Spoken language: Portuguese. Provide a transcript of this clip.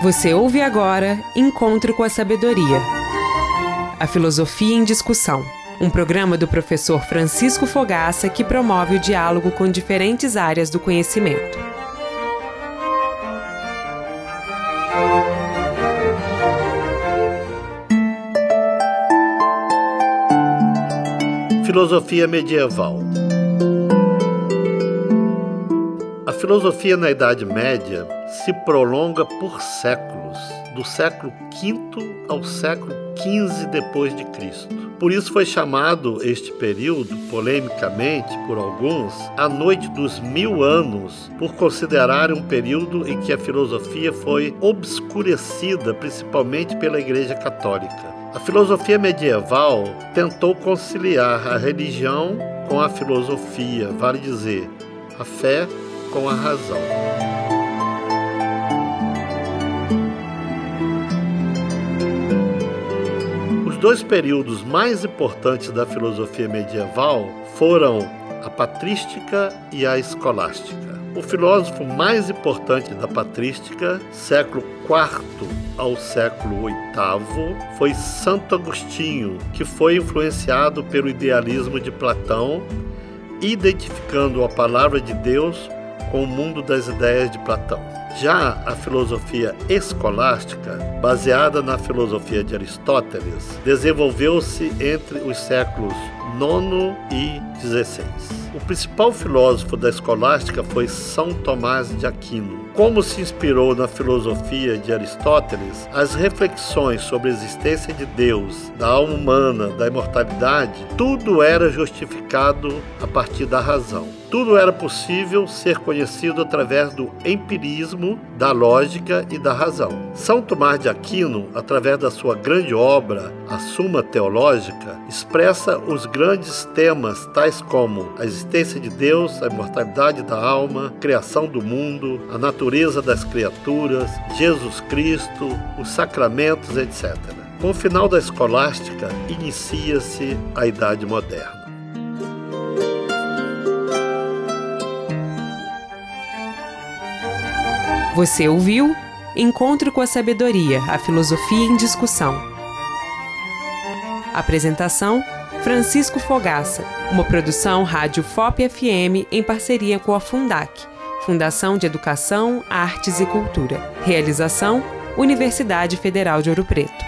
Você ouve agora Encontro com a Sabedoria. A Filosofia em Discussão. Um programa do professor Francisco Fogaça que promove o diálogo com diferentes áreas do conhecimento. Filosofia medieval. Filosofia na Idade Média se prolonga por séculos, do século V ao século XV depois de Cristo. Por isso foi chamado este período, polemicamente por alguns, a Noite dos Mil Anos, por considerar um período em que a filosofia foi obscurecida, principalmente pela Igreja Católica. A filosofia medieval tentou conciliar a religião com a filosofia, vale dizer, a fé com a razão. Os dois períodos mais importantes da filosofia medieval foram a patrística e a escolástica. O filósofo mais importante da patrística, século IV ao século VIII, foi Santo Agostinho, que foi influenciado pelo idealismo de Platão, identificando a palavra de Deus com o mundo das ideias de Platão. Já a filosofia escolástica, baseada na filosofia de Aristóteles, desenvolveu-se entre os séculos IX e XVI. O principal filósofo da escolástica foi São Tomás de Aquino. Como se inspirou na filosofia de Aristóteles, as reflexões sobre a existência de Deus, da alma humana, da imortalidade, tudo era justificado a partir da razão. Tudo era possível ser conhecido através do empirismo, da lógica e da razão. São Tomás de Aquino, através da sua grande obra, a Suma Teológica, expressa os grandes temas tais como a existência de Deus, a imortalidade da alma, a criação do mundo, a natureza das criaturas, Jesus Cristo, os sacramentos, etc. Com o final da escolástica, inicia-se a Idade Moderna. Você ouviu Encontro com a Sabedoria, a Filosofia em Discussão. Apresentação: Francisco Fogaça, uma produção Rádio FOP FM em parceria com a Fundac, Fundação de Educação, Artes e Cultura. Realização: Universidade Federal de Ouro Preto.